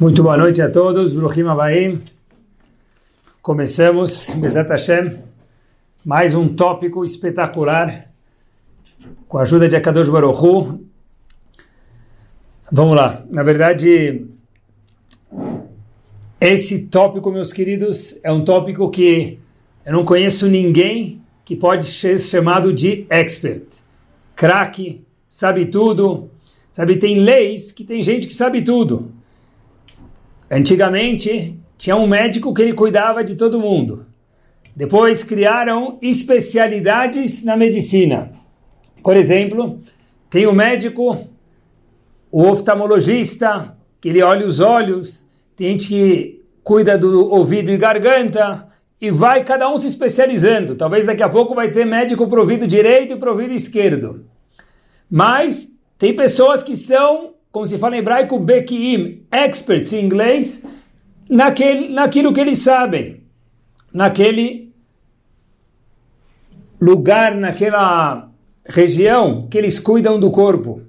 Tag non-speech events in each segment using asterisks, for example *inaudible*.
Muito boa noite a todos, Bruhim Abaim. Começamos, Bezat Hashem, mais um tópico espetacular, com a ajuda de Akadosh Baruch. Vamos lá, na verdade, esse tópico, meus queridos, é um tópico que eu não conheço ninguém que pode ser chamado de expert, craque, sabe tudo, sabe, tem leis que tem gente que sabe tudo. Antigamente, tinha um médico que ele cuidava de todo mundo. Depois criaram especialidades na medicina. Por exemplo, tem o médico, o oftalmologista, que ele olha os olhos, tem gente que cuida do ouvido e garganta, e vai cada um se especializando. Talvez daqui a pouco vai ter médico para ouvido direito e para ouvido esquerdo. Mas tem pessoas que são como se fala em hebraico, bekiim, experts em inglês, naquele, naquilo que eles sabem, naquele lugar, naquela região que eles cuidam do corpo.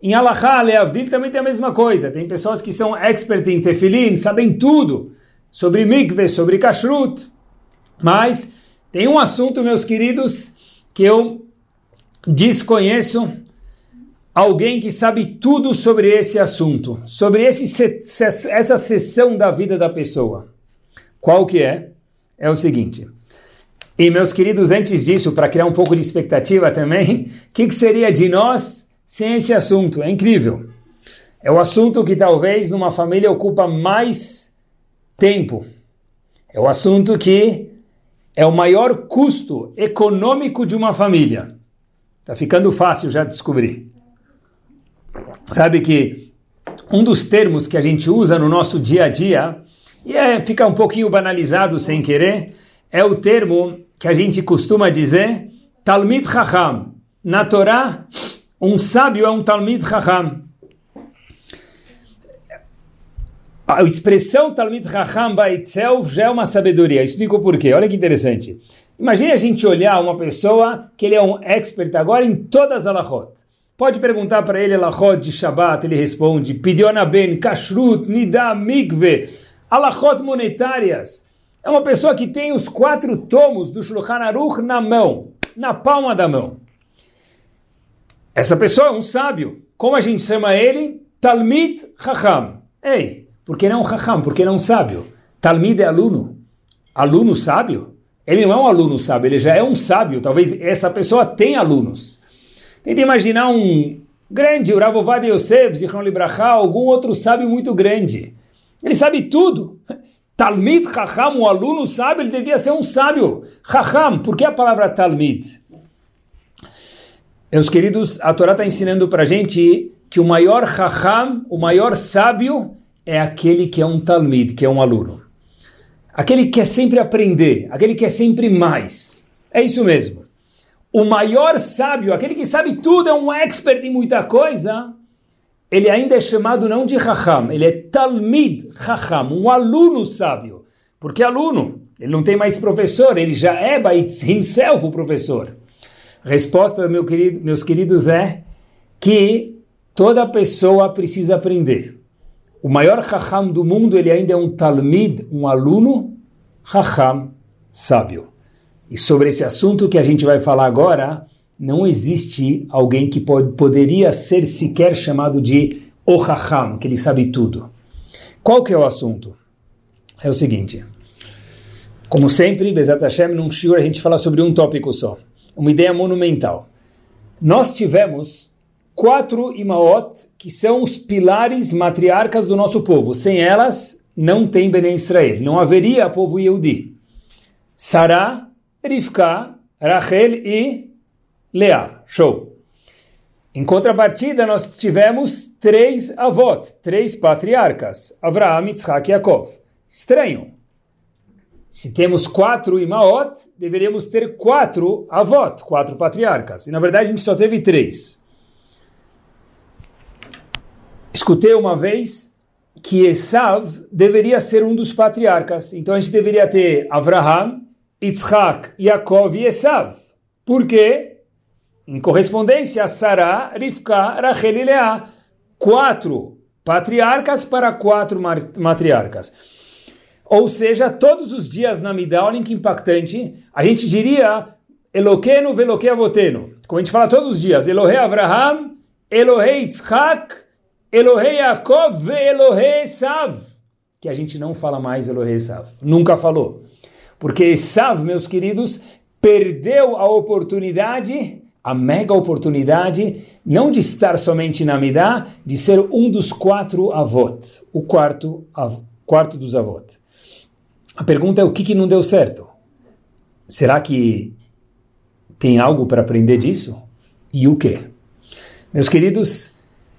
Em Alahá, Leavdil também tem a mesma coisa. Tem pessoas que são experts em tefilin, sabem tudo sobre mikveh, sobre kashrut. Mas tem um assunto, meus queridos, que eu desconheço alguém que sabe tudo sobre esse assunto, sobre esse, essa sessão da vida da pessoa. Qual que é? É o seguinte. E meus queridos, antes disso, para criar um pouco de expectativa também, o *laughs* que, que seria de nós sem esse assunto? É incrível. É o assunto que talvez numa família ocupa mais tempo. É o assunto que é o maior custo econômico de uma família. Tá ficando fácil já descobrir. Sabe que um dos termos que a gente usa no nosso dia a dia, e é, fica um pouquinho banalizado sem querer, é o termo que a gente costuma dizer Talmid Chacham. Na Torá, um sábio é um Talmid Chacham. A expressão Talmid Chacham by itself já é uma sabedoria. Explico por quê. Olha que interessante. Imagine a gente olhar uma pessoa que ele é um expert agora em todas as alahot. Pode perguntar para ele alachot de Shabbat, ele responde, Pidiona ben, kashrut, nida, mikve, alachot monetárias. É uma pessoa que tem os quatro tomos do Shulchan Aruch na mão, na palma da mão. Essa pessoa é um sábio. Como a gente chama ele? Talmid Chacham. Ei, por que não Chacham? Por que não sábio? Talmid é aluno. Aluno sábio? Ele não é um aluno sábio, ele já é um sábio. Talvez essa pessoa tenha alunos. Tenta imaginar um grande, o Yosef, Zichron Libraha, algum outro sábio muito grande. Ele sabe tudo. Talmid Chacham, o aluno sábio, ele devia ser um sábio. Chacham, por que a palavra Talmid? Meus queridos, a Torá está ensinando para a gente que o maior Chacham, o maior sábio, é aquele que é um Talmid, que é um aluno. Aquele que quer sempre aprender, aquele que quer sempre mais. É isso mesmo o maior sábio, aquele que sabe tudo, é um expert em muita coisa, ele ainda é chamado não de Chacham, ele é Talmid Chacham, um aluno sábio. Porque aluno, ele não tem mais professor, ele já é by himself o professor. Resposta, meu querido, meus queridos, é que toda pessoa precisa aprender. O maior Chacham do mundo, ele ainda é um Talmid, um aluno Chacham sábio. E sobre esse assunto que a gente vai falar agora, não existe alguém que pode, poderia ser sequer chamado de Ohaham, que ele sabe tudo. Qual que é o assunto? É o seguinte. Como sempre, Bezat Hashem, num shiur a gente fala sobre um tópico só. Uma ideia monumental. Nós tivemos quatro imaot, que são os pilares matriarcas do nosso povo. Sem elas, não tem Benen Israel. Não haveria povo Yehudi. Sarah, Rivka, Rachel e Leá. Show. Em contrapartida, nós tivemos três avós, três patriarcas, Avraham, Yitzhak e Yaakov. Estranho. Se temos quatro imaot, deveríamos ter quatro avós, quatro patriarcas. E na verdade a gente só teve três. Escutei uma vez que Esav deveria ser um dos patriarcas. Então a gente deveria ter Avraham, Yitzhak, Yaakov e Esav. Por quê? Em correspondência a Sarah, Rivka, Rachel e Leá. Quatro patriarcas para quatro matriarcas. Ou seja, todos os dias na Midá, que impactante, a gente diria Eloqueno veloque avoteno. Como a gente fala todos os dias, Elohe Avraham, Elohe Yitzhak, Elohe Yaakov Elohe Esav. Que a gente não fala mais Elohe Esav. Nunca falou. Porque Esav, meus queridos, perdeu a oportunidade, a mega oportunidade, não de estar somente na Midá, de ser um dos quatro avot, o quarto, av, quarto dos avot. A pergunta é o que, que não deu certo? Será que tem algo para aprender disso? E o que? Meus queridos,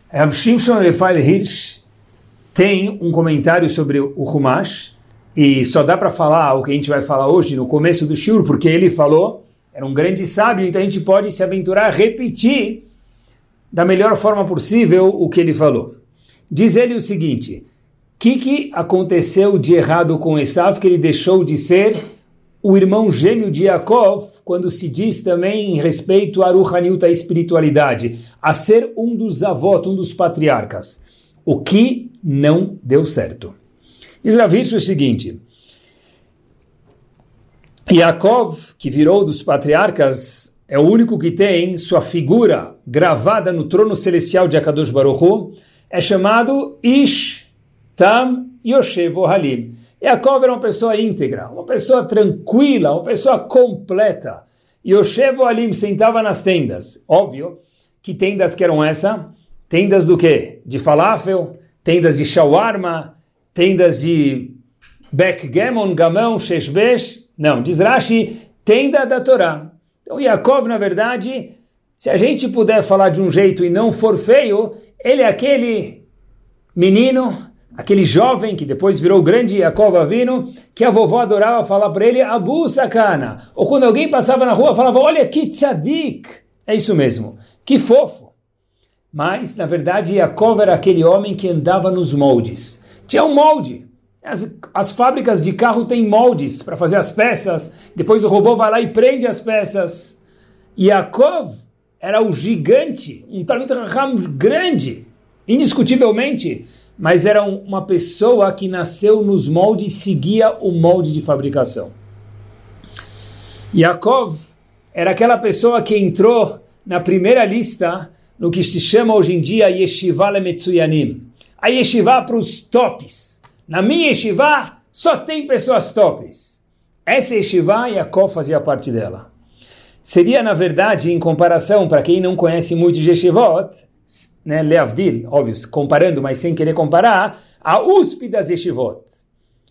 Rav Shimshon Refael Hirsch tem um comentário sobre o Humash e só dá para falar o que a gente vai falar hoje no começo do Shur, porque ele falou, era um grande sábio, então a gente pode se aventurar a repetir da melhor forma possível o que ele falou. Diz ele o seguinte: o que, que aconteceu de errado com Esav que ele deixou de ser o irmão gêmeo de Yaakov, quando se diz também em respeito a Ruhaniut, a espiritualidade, a ser um dos avós, um dos patriarcas. O que não deu certo. Diz Ravitch o seguinte, Yaakov, que virou dos patriarcas, é o único que tem sua figura gravada no trono celestial de Akadosh Baruch Hu, é chamado Ish Tam Yoshev Halim. Yaakov era uma pessoa íntegra, uma pessoa tranquila, uma pessoa completa. E Yoshev Alim sentava nas tendas. Óbvio que tendas que eram essa? Tendas do quê? De falafel, tendas de shawarma, tendas de backgammon, gamão, sheshbesh. Não, diz Rashi, tenda da Torá. Então Yaakov, na verdade, se a gente puder falar de um jeito e não for feio, ele é aquele menino aquele jovem que depois virou o grande Yaakov Avino, que a vovó adorava falar para ele, Abu Sakana. Ou quando alguém passava na rua, falava, olha que tzadik. É isso mesmo, que fofo. Mas, na verdade, Yaakov era aquele homem que andava nos moldes. Tinha um molde. As, as fábricas de carro têm moldes para fazer as peças, depois o robô vai lá e prende as peças. Yaakov era o gigante, um Talmud Raham grande, indiscutivelmente, mas era uma pessoa que nasceu nos moldes, seguia o molde de fabricação. Yaakov era aquela pessoa que entrou na primeira lista no que se chama hoje em dia Yeshiva Lemetsuyanim. A Yeshiva para os tops. Na minha Yeshiva só tem pessoas tops. Essa Yeshiva, Yaakov fazia parte dela. Seria, na verdade, em comparação, para quem não conhece muito de Yeshivot, né, Leavdil, óbvio, comparando, mas sem querer comparar, a USP das Yeshivot,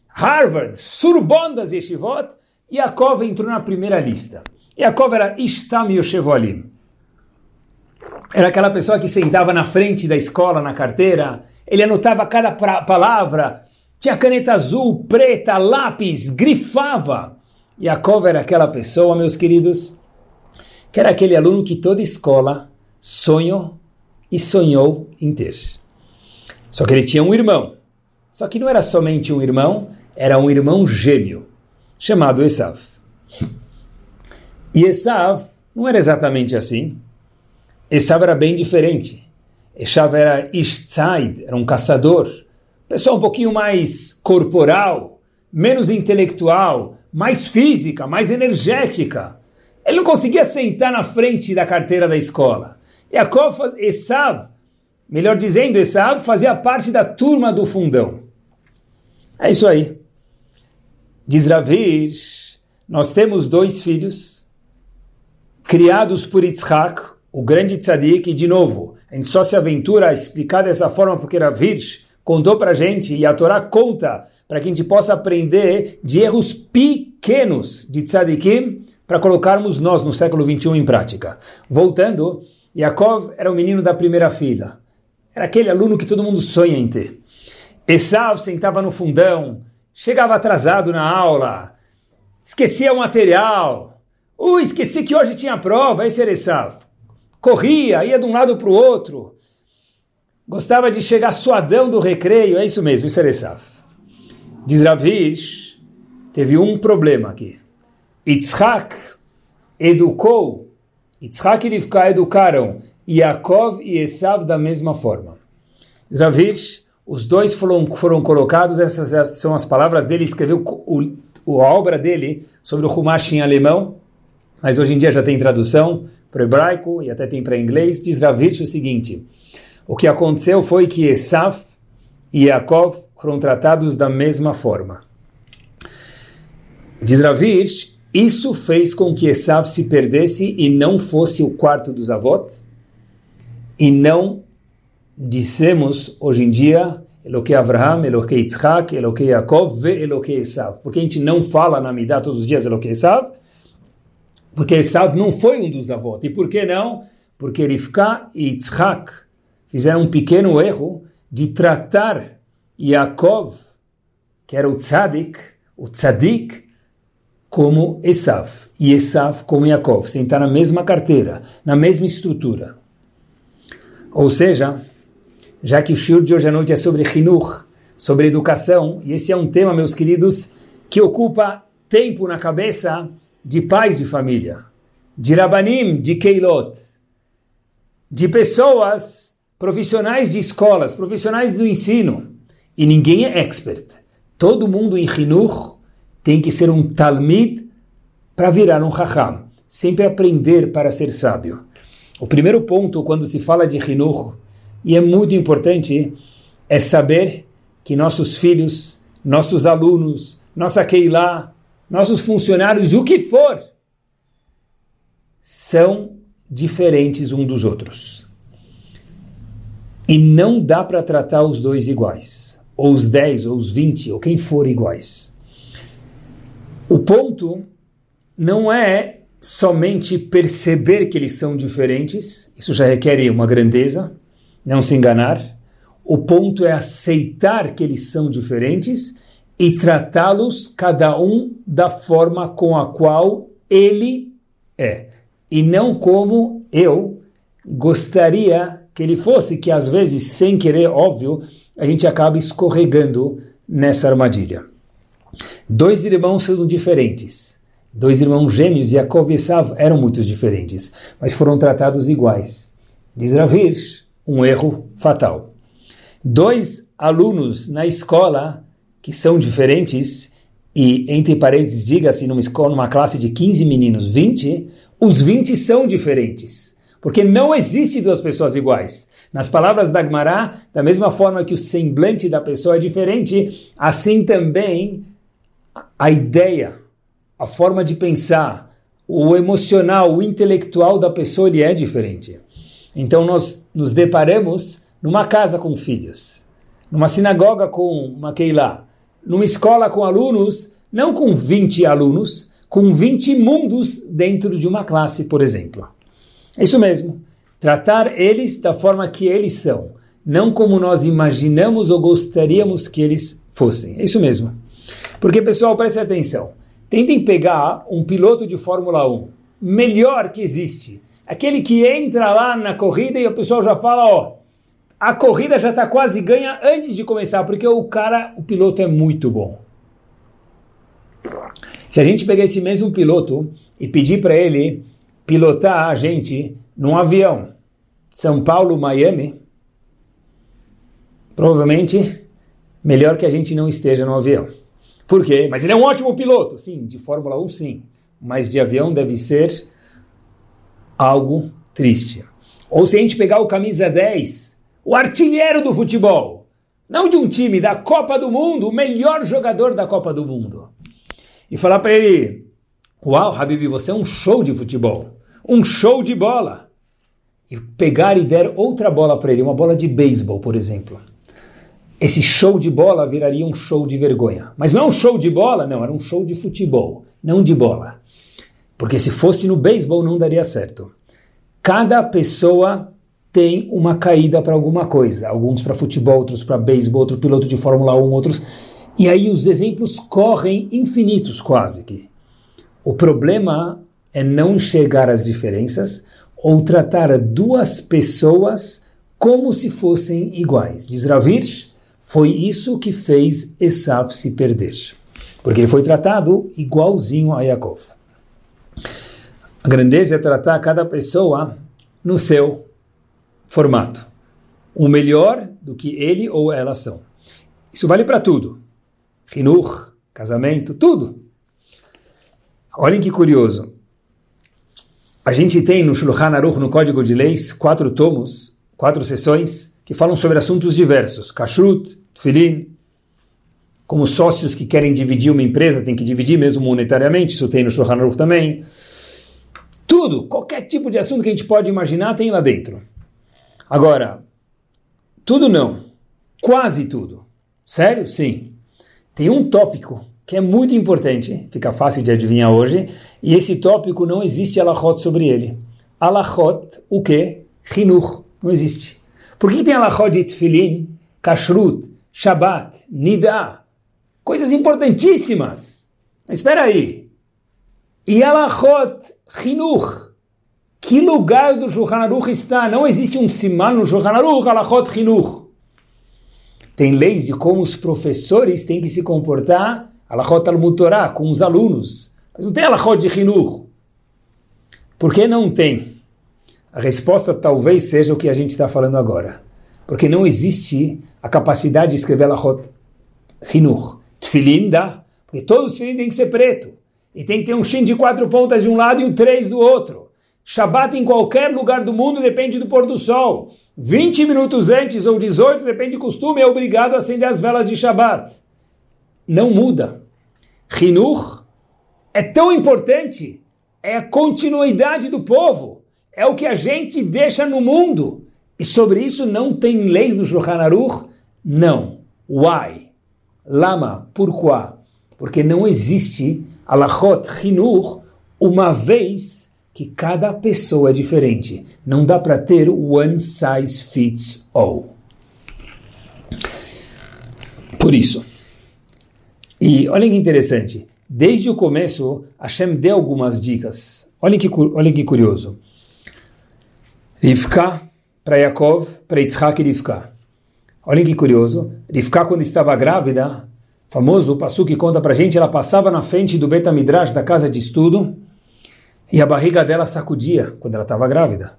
Harvard, Sorbonne das Yeshivot, Yaakov entrou na primeira lista. Yaakov era Ishtam Yoshevolim. Era aquela pessoa que sentava na frente da escola, na carteira, ele anotava cada palavra, tinha caneta azul, preta, lápis, grifava. Yaakov era aquela pessoa, meus queridos, que era aquele aluno que toda escola sonhou e sonhou em ter. Só que ele tinha um irmão. Só que não era somente um irmão, era um irmão gêmeo, chamado Esav. E Esav não era exatamente assim. Esav era bem diferente. Esav era Ishtzaid, era um caçador. Pessoa um pouquinho mais corporal, menos intelectual, mais física, mais energética. Ele não conseguia sentar na frente da carteira da escola. Yaakov, Esav, melhor dizendo, Esav fazia parte da turma do fundão. É isso aí. Diz Ravir, nós temos dois filhos, criados por Yitzhak, o grande tzadik, e de novo, a gente só se aventura a explicar dessa forma porque Ravir contou para a gente, e a Torá conta, para que a gente possa aprender de erros pequenos de tzadikim, para colocarmos nós no século 21 em prática. Voltando, Yaakov era o menino da primeira fila. Era aquele aluno que todo mundo sonha em ter. Esav sentava no fundão, chegava atrasado na aula, esquecia o material. Uh, esqueci que hoje tinha prova, esse era Esav. Corria, ia de um lado para o outro. Gostava de chegar suadão do recreio, é isso mesmo, isso era Esav. Diz Ravish, teve um problema aqui. Yitzhak educou Yitzhak e Rivka educaram Yaakov e Esav da mesma forma. Zravich, os dois foram, foram colocados, essas são as palavras dele, escreveu o, a obra dele sobre o Humash em alemão, mas hoje em dia já tem tradução para o hebraico e até tem para inglês, diz Ravitch o seguinte, o que aconteceu foi que Esaf e Yaakov foram tratados da mesma forma. Diz Ravitch, isso fez com que Esav se perdesse e não fosse o quarto dos avós, e não dissemos hoje em dia Eloquei Avraham, Eloquei Yitzhak, Eloquei Yaakov, ve Eloquei Esav. Por que a gente não fala na Midah todos os dias Eloquei Esav? Porque Esav não foi um dos avós. E por que não? Porque Rivka e Yitzhak fizeram um pequeno erro de tratar Yaakov, que era o tzadik, o tzadik, como Esav, e Esav como Yaakov, sentar na mesma carteira, na mesma estrutura. Ou seja, já que o shiur de hoje à noite é sobre Hinur, sobre educação, e esse é um tema, meus queridos, que ocupa tempo na cabeça de pais de família, de Rabanim, de Keilot, de pessoas profissionais de escolas, profissionais do ensino, e ninguém é expert. Todo mundo em Hinur tem que ser um Talmid para virar um Raham, sempre aprender para ser sábio. O primeiro ponto, quando se fala de Hinur, e é muito importante, é saber que nossos filhos, nossos alunos, nossa Keilah, nossos funcionários, o que for, são diferentes um dos outros. E não dá para tratar os dois iguais, ou os 10, ou os 20, ou quem for iguais. O ponto não é somente perceber que eles são diferentes, isso já requer uma grandeza, não se enganar. O ponto é aceitar que eles são diferentes e tratá-los cada um da forma com a qual ele é, e não como eu gostaria que ele fosse, que às vezes, sem querer, óbvio, a gente acaba escorregando nessa armadilha. Dois irmãos são diferentes. Dois irmãos gêmeos, Yaakov e Esav, eram muito diferentes, mas foram tratados iguais. Diz Ravish, um erro fatal. Dois alunos na escola que são diferentes, e entre parênteses, diga-se numa escola, numa classe de 15 meninos, 20, os 20 são diferentes. Porque não existe duas pessoas iguais. Nas palavras da Agmará, da mesma forma que o semblante da pessoa é diferente, assim também a ideia a forma de pensar, o emocional, o intelectual da pessoa ele é diferente. Então nós nos deparamos numa casa com filhos, numa sinagoga com uma Keilah, numa escola com alunos, não com 20 alunos, com 20 mundos dentro de uma classe, por exemplo. É isso mesmo. Tratar eles da forma que eles são, não como nós imaginamos ou gostaríamos que eles fossem. É isso mesmo. Porque, pessoal, preste atenção. Tentem pegar um piloto de Fórmula 1, melhor que existe. Aquele que entra lá na corrida e o pessoal já fala, ó, a corrida já está quase ganha antes de começar, porque o cara, o piloto é muito bom. Se a gente pegar esse mesmo piloto e pedir para ele pilotar a gente num avião, São Paulo, Miami, provavelmente melhor que a gente não esteja no avião. Por quê? Mas ele é um ótimo piloto. Sim, de Fórmula 1, sim. Mas de avião deve ser algo triste. Ou se a gente pegar o camisa 10, o artilheiro do futebol, não de um time, da Copa do Mundo, o melhor jogador da Copa do Mundo, e falar para ele: Uau, Habib, você é um show de futebol, um show de bola. E pegar e der outra bola para ele, uma bola de beisebol, por exemplo esse show de bola viraria um show de vergonha. Mas não é um show de bola, não, era um show de futebol, não de bola. Porque se fosse no beisebol não daria certo. Cada pessoa tem uma caída para alguma coisa. Alguns para futebol, outros para beisebol, outro piloto de Fórmula 1, outros. E aí os exemplos correm infinitos quase que. O problema é não enxergar as diferenças ou tratar duas pessoas como se fossem iguais. Diz Ravirsh, foi isso que fez Esav se perder. Porque ele foi tratado igualzinho a Yaakov. A grandeza é tratar cada pessoa no seu formato. o melhor do que ele ou ela são. Isso vale para tudo. Rinur, casamento, tudo. Olhem que curioso. A gente tem no Shulchan Aruch, no Código de Leis, quatro tomos, quatro sessões, que falam sobre assuntos diversos. Kashrut, Tfilin, como sócios que querem dividir uma empresa, tem que dividir mesmo monetariamente, isso tem no Shulchan Aruch também. Tudo, qualquer tipo de assunto que a gente pode imaginar tem lá dentro. Agora, tudo não, quase tudo. Sério? Sim. Tem um tópico que é muito importante, fica fácil de adivinhar hoje, e esse tópico não existe alachot sobre ele. Alachot, o que? Hinur, não existe. Por que tem alachot de tefilin, kashrut, shabbat, nida? Coisas importantíssimas. Mas espera aí. E alachot, hinur? Que lugar do Shulchan Aruch está? Não existe um siman no Shulchan Aruch, alachot, hinur. Tem leis de como os professores têm que se comportar Alachot al-Mutorá, com os alunos. Mas não tem Alachot de Hinur. Por que não tem? A resposta talvez seja o que a gente está falando agora. Porque não existe a capacidade de escrever Alachot Hinur. Tfilin dá, porque todos os tefilin têm que ser preto. E tem que ter um shin de quatro pontas de um lado e um três do outro. Shabat em qualquer lugar do mundo depende do pôr do sol. 20 minutos antes ou 18, depende do costume, é obrigado a acender as velas de Shabat. Não muda. Hinur é tão importante, é a continuidade do povo, é o que a gente deixa no mundo. E sobre isso não tem leis do Shulchan Aruch? Não. Why? Lama? Pourquoi? Porque não existe alachot hinur uma vez que cada pessoa é diferente. Não dá para ter one size fits all. Por isso, e olhem que interessante, desde o começo, Hashem deu algumas dicas. Olhem que, olhem que curioso. Rivka para Yaakov, para Yitzhak e Rivka. Olhem que curioso. Rivka, quando estava grávida, famoso, o Passu que conta para gente, ela passava na frente do Beta Midrash, da casa de estudo, e a barriga dela sacudia quando ela estava grávida.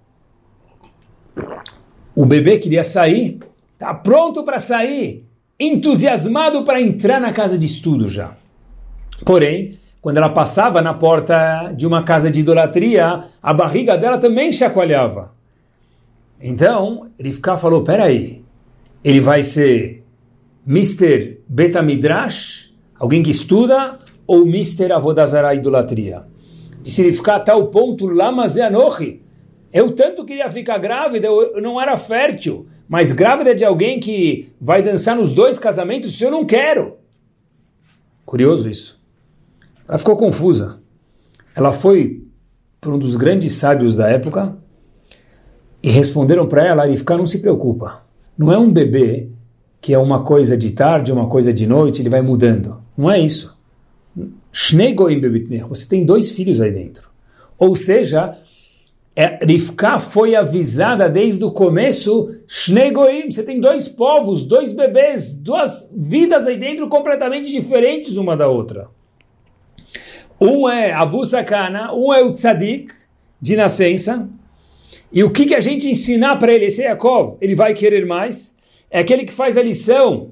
O bebê queria sair, está pronto para sair entusiasmado para entrar na casa de estudo já. Porém, quando ela passava na porta de uma casa de idolatria, a barriga dela também chacoalhava. Então, Rivka falou, peraí, ele vai ser Mr. Betamidrash, alguém que estuda, ou Mr. Avodazara idolatria? Disse Rivka, até o ponto, Lamazeanochi, eu tanto queria ficar grávida, eu não era fértil, mas grávida de alguém que vai dançar nos dois casamentos, isso eu não quero. Curioso isso. Ela ficou confusa. Ela foi para um dos grandes sábios da época e responderam para ela, Arifka, não se preocupa. Não é um bebê que é uma coisa de tarde, uma coisa de noite, ele vai mudando. Não é isso. Você tem dois filhos aí dentro. Ou seja, é, Rivka foi avisada desde o começo, Shnegoim, você tem dois povos, dois bebês, duas vidas aí dentro completamente diferentes uma da outra. Um é Abu Sakana, um é o Tzadik, de nascença, e o que, que a gente ensinar para ele, esse é Yaakov, ele vai querer mais, é aquele que faz a lição,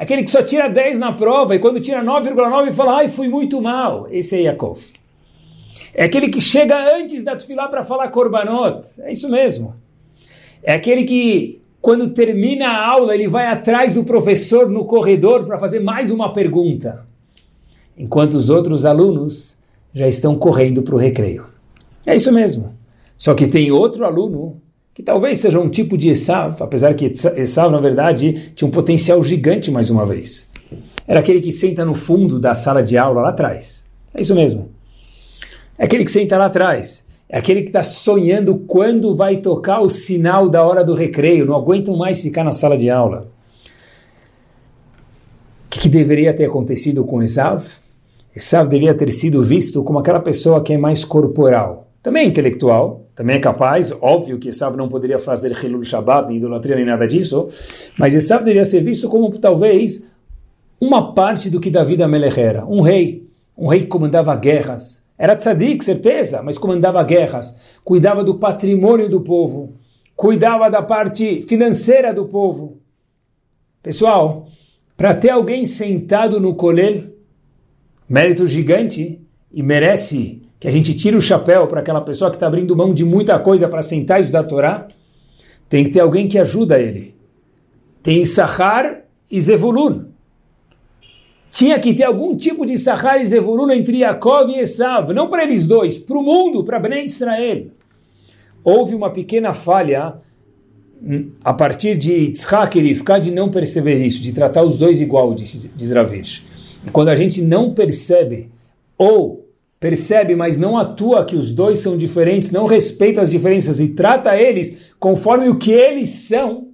aquele que só tira 10 na prova, e quando tira 9,9 fala, ai, fui muito mal, esse é Yaakov. É aquele que chega antes da tefilá para falar korbanot. É isso mesmo. É aquele que, quando termina a aula, ele vai atrás do professor no corredor para fazer mais uma pergunta. Enquanto os outros alunos já estão correndo para o recreio. É isso mesmo. Só que tem outro aluno que talvez seja um tipo de Esav, apesar que Esav, na verdade, tinha um potencial gigante mais uma vez. Era aquele que senta no fundo da sala de aula lá atrás. É isso mesmo. É aquele que senta lá atrás. É aquele que está sonhando quando vai tocar o sinal da hora do recreio. Não aguentam mais ficar na sala de aula. O que, que deveria ter acontecido com Esav? Esav deveria ter sido visto como aquela pessoa que é mais corporal. Também intelectual, também é capaz. Óbvio que Esav não poderia fazer Hilul Shabbat, nem idolatria, nem nada disso. Mas Esav deveria ser visto como talvez uma parte do que Davi Amelech era. Um rei. Um rei que comandava guerras era tzadik, certeza, mas comandava guerras, cuidava do patrimônio do povo, cuidava da parte financeira do povo. Pessoal, para ter alguém sentado no colel, mérito gigante, e merece que a gente tire o chapéu para aquela pessoa que está abrindo mão de muita coisa para sentar e estudar a Torá, tem que ter alguém que ajuda ele. Tem Sahar e Zevulun. Tinha que ter algum tipo de Sahar e Zevulun entre Yaakov e Esav, não para eles dois, para o mundo, para Bnei Israel. Houve uma pequena falha hum, a partir de Tzchak e Rivka de não perceber isso, de tratar os dois igual, diz Ravish. E quando a gente não percebe, ou percebe, mas não atua que os dois são diferentes, não respeita as diferenças e trata eles conforme o que eles são,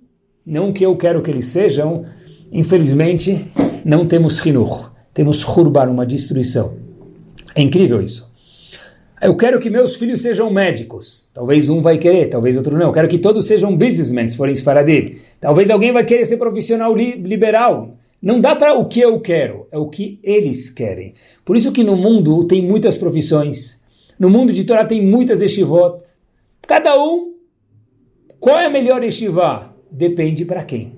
não o que eu quero que eles sejam, infelizmente não temos Hinur, temos Hurban, uma destruição. É incrível isso. Eu quero que meus filhos sejam médicos. Talvez um vai querer, talvez outro não. Eu quero que todos sejam businessmen, se forem Sfaradim. Talvez alguém vai querer ser profissional li liberal. Não dá para o que eu quero, é o que eles querem. Por isso que no mundo tem muitas profissões. No mundo de Torá tem muitas yeshivot. Cada um, qual é a melhor yeshivá? Depende para quem.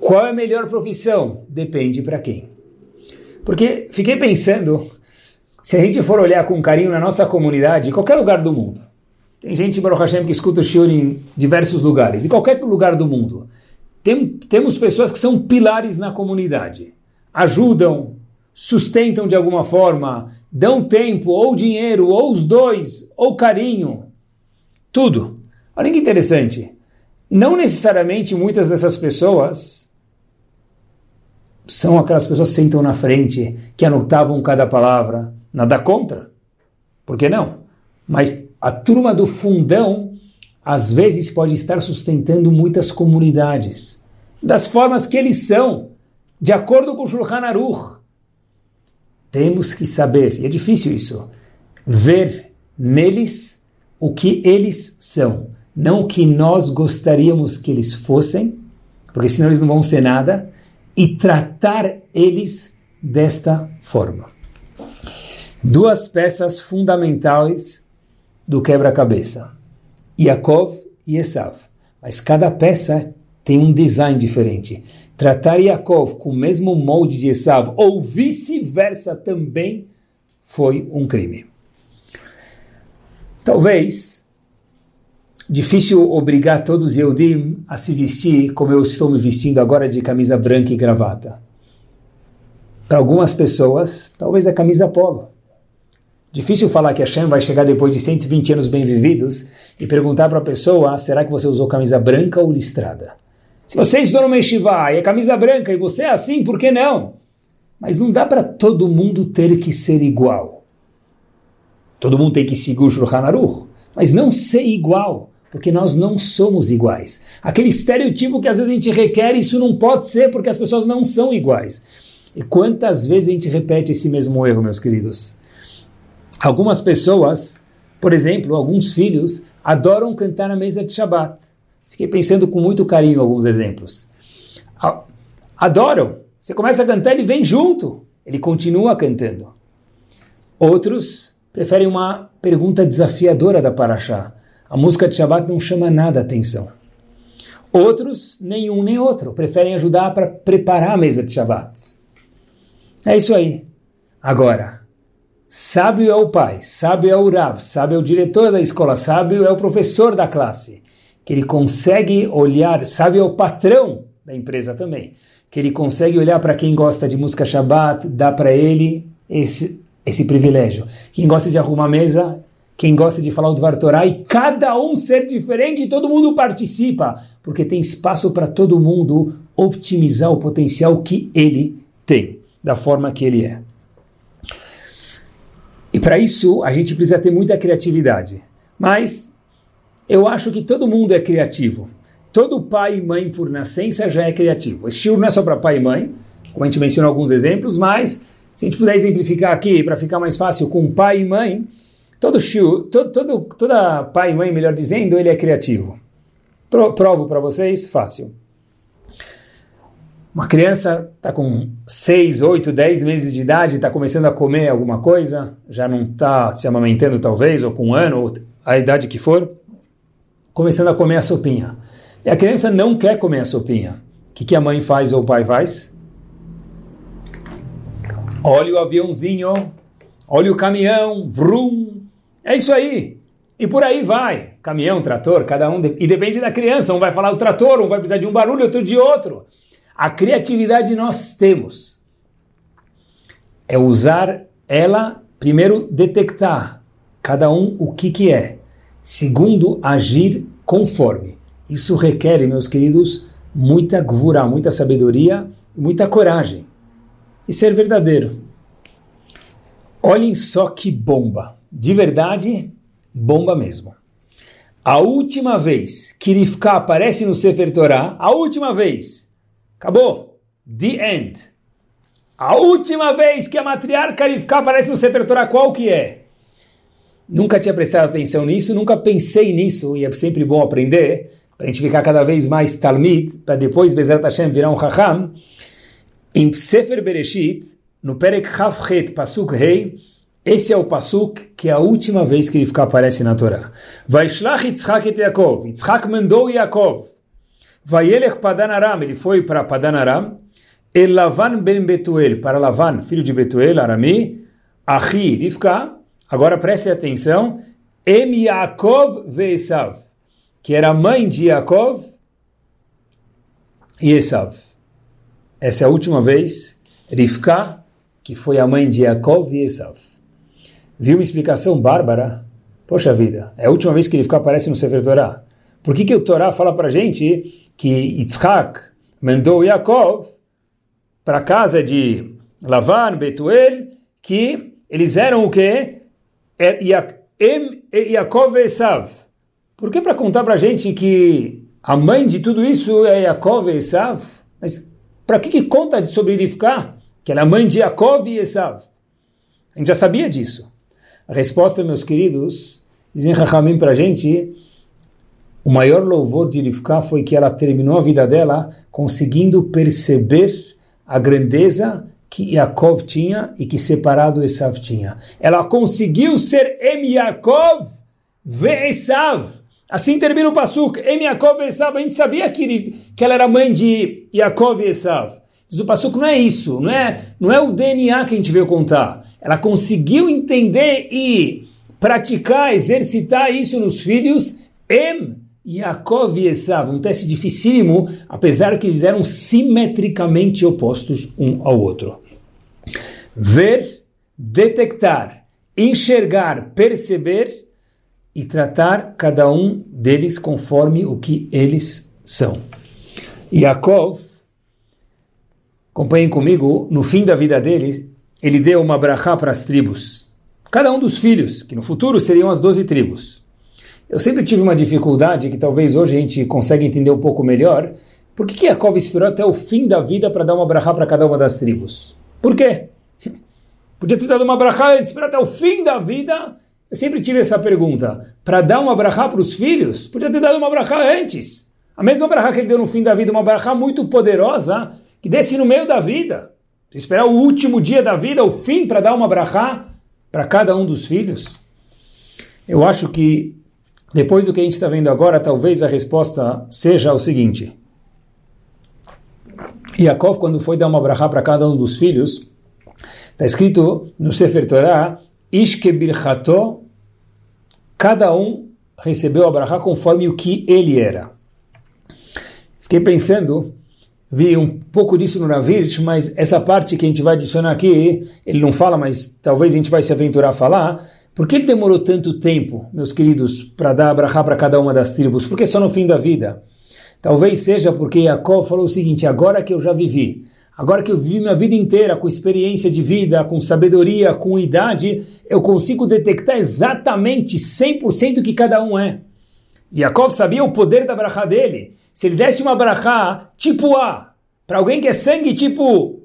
Qual é a melhor profissão? Depende para quem. Porque fiquei pensando, se a gente for olhar com carinho na nossa comunidade, em qualquer lugar do mundo, tem gente, Baruch Hashem, que escuta o shiur em diversos lugares, em qualquer lugar do mundo. Tem, temos pessoas que são pilares na comunidade, ajudam, sustentam de alguma forma, dão tempo, ou dinheiro, ou os dois, ou carinho, tudo. Olha que interessante. Não necessariamente muitas dessas pessoas são aquelas pessoas que sentam na frente, que anotavam cada palavra. Nada contra. Por que não? Mas a turma do fundão às vezes pode estar sustentando muitas comunidades, das formas que eles são, de acordo com Shulchan Aruch. Temos que saber, e é difícil isso, ver neles o que eles são, não o que nós gostaríamos que eles fossem, porque senão eles não vão ser nada, e tratar eles desta forma. Duas peças fundamentais do quebra-cabeça. Yaakov e Esav. Mas cada peça tem um design diferente. Tratar Yaakov com o mesmo molde de Esav ou vice-versa também foi um crime. Talvez difícil obrigar todos os Yehudim a se vestir como eu estou me vestindo agora de camisa branca e gravata. Para algumas pessoas, talvez a camisa polo. Difícil falar que Hashem vai chegar depois de 120 anos bem vividos e perguntar para a pessoa, será que você usou camisa branca ou listrada? Se você estudou no Yeshiva e é camisa branca e você é assim, por que não? Mas não dá para todo mundo ter que ser igual. Todo mundo tem que seguir o Shulchan Aruch, mas não ser igual, porque nós não somos iguais. Aquele estereotipo que às vezes a gente requer, isso não pode ser porque as pessoas não são iguais. E quantas vezes a gente repete esse mesmo erro, meus queridos? Algumas pessoas, por exemplo, alguns filhos, adoram cantar na mesa de Shabbat. Fiquei pensando com muito carinho alguns exemplos. Adoram. Você começa a cantar, ele vem junto. Ele continua cantando. Outros preferem uma pergunta desafiadora da Paraxá. A música de Shabbat não chama nada a atenção. Outros, nenhum nem outro, preferem ajudar para preparar a mesa de Shabbat. É isso aí. Agora, Sábio é o pai, sábio é o Rav, sábio é o diretor da escola, sábio é o professor da classe. Que ele consegue olhar, sábio é o patrão da empresa também. Que ele consegue olhar para quem gosta de música Shabbat, dá para ele esse, esse privilégio. Quem gosta de arrumar mesa, quem gosta de falar o Dvar Torah, e cada um ser diferente, todo mundo participa, porque tem espaço para todo mundo optimizar o potencial que ele tem, da forma que ele é. Para isso a gente precisa ter muita criatividade. Mas eu acho que todo mundo é criativo. Todo pai e mãe por nascença já é criativo. Esse shiur não é só para pai e mãe, como a gente mencionou alguns exemplos, mas se a gente puder exemplificar aqui para ficar mais fácil com pai e mãe, todo shiur, todo, todo, toda pai e mãe, melhor dizendo, ele é criativo. Provo para vocês, fácil. Uma criança está com 6, 8, 10 meses de idade, está começando a comer alguma coisa, já não está se amamentando talvez, ou com um ano, ou a idade que for. começando a comer a sopinha. E a criança não quer comer a sopinha. O que, que a mãe faz ou o pai faz? Olha o aviãozinho, olha o caminhão, vrum. É isso aí. E por aí vai. Caminhão, trator, cada um. De... E depende da criança. Um vai falar o trator, um vai precisar de um barulho, outro de outro. A criatividade nós temos. É usar ela, primeiro, detectar cada um o que, que é. Segundo, agir conforme. Isso requer, meus queridos, muita gvura, muita sabedoria, muita coragem. E ser verdadeiro. Olhem só que bomba. De verdade, bomba mesmo. A última vez que Rivka aparece no Sefer Torah, a última vez, acabou. The end. A última vez que a matriarca Rivka aparece no Sefer Torah, qual que é? Nunca tinha prestado atenção nisso, nunca pensei nisso, e é sempre bom aprender para a gente ficar cada vez mais Talmid, para depois Bezerra Hashem virar um Chacham, em Sefer Bereshit, no Perek Chavchet, Pasuk Rei, esse é o Pasuk que é a última vez que fica, aparece na Torá. Vaishlach Yitzhak et Yaakov, Yitzhak mandou Yaakov, Vayelech Padan Aram, ele foi para Padan Aram, El Lavan ben Betuel, para Lavan, filho de Betuel, Arami, Achi, Rivka, agora preste atenção, Em Yaakov ve Esav, que era mãe de Yaakov e Esav. Essa é a última vez, Rivka, que foi a mãe de Yaakov e Esav. Viu uma explicação bárbara? Poxa vida, é a última vez que Rivka aparece no Sefer Torah. Por que, que o Torá fala para gente que Yitzhak mandou Yaakov para a casa de Lavan, Betuel, que eles eram o quê? É, Yaakov e Esav. Por que para contar para a gente que a mãe de tudo isso é Yaakov e Esav? Mas para que, que conta sobre Rivka? Que ela é mãe de Yaakov e Esav. A gente já sabia disso. A resposta, meus queridos, dizem Rahamim para a gente, o maior louvor de Rivka foi que ela terminou a vida dela conseguindo perceber a grandeza que Yaakov tinha e que separado Esav tinha. Ela conseguiu ser Em Yaakov ve Esav. Assim termina o Pasuk. Em Yaakov e Esav. A gente sabia que, que ela era mãe de Yaakov e Esav. Mas o Pasuk não é isso. Não é, não é o DNA que a gente veio contar. Ela conseguiu entender e praticar, exercitar isso nos filhos. Em Yaakov e Esav, um teste dificílimo, apesar que eles eram simetricamente opostos um ao outro. Ver, detectar, enxergar, perceber e tratar cada um deles conforme o que eles são. Yaakov, acompanhem comigo, no fim da vida deles, ele deu uma brachá para as tribos. Cada um dos filhos, que no futuro seriam as doze tribos. Eu sempre tive uma dificuldade que talvez hoje a gente consiga entender um pouco melhor. Por que, que Yaakov esperou até o fim da vida para dar uma brachá para cada uma das tribos? Por quê? *laughs* Podia ter dado uma brachá antes, esperar até o fim da vida eu sempre tive essa pergunta. Para dar uma brachá para os filhos, podia ter dado uma brachá antes. A mesma brachá que ele deu no fim da vida, uma brachá muito poderosa, que desce no meio da vida. Se esperar o último dia da vida, o fim, para dar uma brachá para cada um dos filhos. Eu acho que, depois do que a gente está vendo agora, talvez a resposta seja o seguinte. Yaakov, quando foi dar uma brachá para cada um dos filhos, está escrito no Sefer Torah, Ishke birchato cada um recebeu a brachá conforme o que ele era. Fiquei pensando, vi um pouco disso no Navirt, mas essa parte que a gente vai adicionar aqui, ele não fala, mas talvez a gente vai se aventurar a falar. Por que ele demorou tanto tempo, meus queridos, para dar a brachá para cada uma das tribos? Porque só no fim da vida. Talvez seja porque Jacob falou o seguinte: agora que eu já vivi, Agora que eu vivi minha vida inteira com experiência de vida, com sabedoria, com idade, eu consigo detectar exatamente 100% o que cada um é. Yaakov sabia o poder da brachá dele. Se ele desse uma brachá tipo A, para alguém que é sangue tipo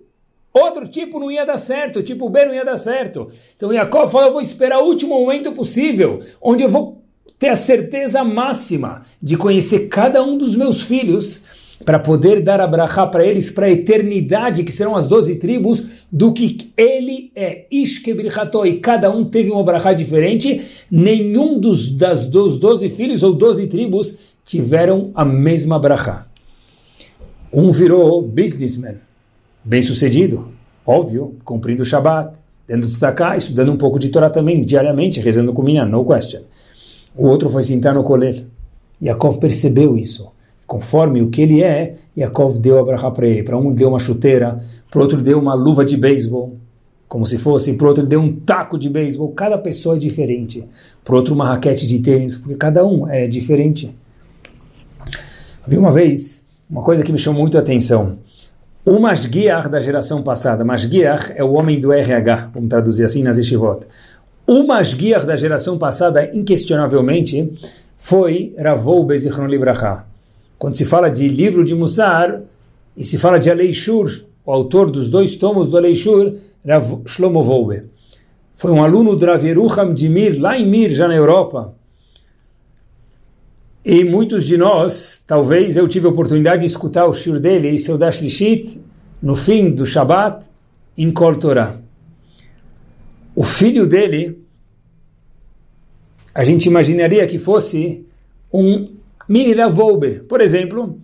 outro tipo, não ia dar certo, tipo B não ia dar certo. Então Yaakov falou, eu vou esperar o último momento possível, onde eu vou ter a certeza máxima de conhecer cada um dos meus filhos para poder dar a brachá para eles para a eternidade, que serão as doze tribos, do que ele é. Ishkebrichato, e cada um teve uma brachá diferente, nenhum dos, das, dos doze filhos ou doze tribos tiveram a mesma brachá. Um virou businessman, bem sucedido, óbvio, cumprindo o Shabat, tendo destacar, estudando um pouco de Torá também, diariamente, rezando com minha, no question. O outro foi sentar no colher. Yaakov percebeu isso. Conforme o que ele é, Yaakov deu a brachá para ele. Para um deu uma chuteira, para outro deu uma luva de beisebol, como se fosse, para outro deu um taco de beisebol. Cada pessoa é diferente. Para outro uma raquete de tênis, porque cada um é diferente. Vi uma vez uma coisa que me chamou muito a atenção. O Masguiar da geração passada, Masguiar é o homem do RH, vamos traduzir assim nas Yeshivot. O Masguiar da geração passada, inquestionavelmente, foi Ravou Bezichron Libraha. Quando se fala de livro de Mussar, e se fala de Aleishur, o autor dos dois tomos do Aleishur, Rav Shlomo Volbe. Foi um aluno do Rav Yerucham de Mir, lá em Mir, já na Europa. E muitos de nós, talvez eu tive a oportunidade de escutar o shur dele, esse é o Dash Lishit, no fim do Shabat, em Kol Torah. O filho dele, a gente imaginaria que fosse um mini Ravolbe. Por exemplo,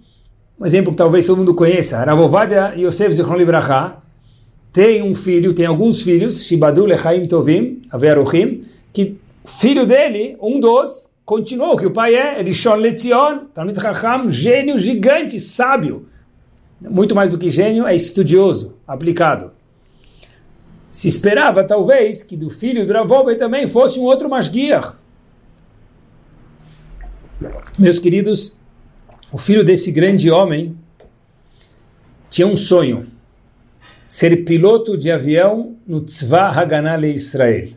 um exemplo que talvez todo mundo conheça, Ravovadia Yosef Zichron Libraha, tem um filho, tem alguns filhos, Shibadu Lechaim Tovim, Averuchim, que filho dele, um dos, Continuou que o pai é Rishon Lezion, Talmud Chacham, gênio gigante, sábio. Muito mais do que gênio, é estudioso, aplicado. Se esperava, talvez, que do filho do Ravobe também fosse um outro Masguiar. Meus queridos, o filho desse grande homem tinha um sonho, ser piloto de avião no Tzva Haganah Israel.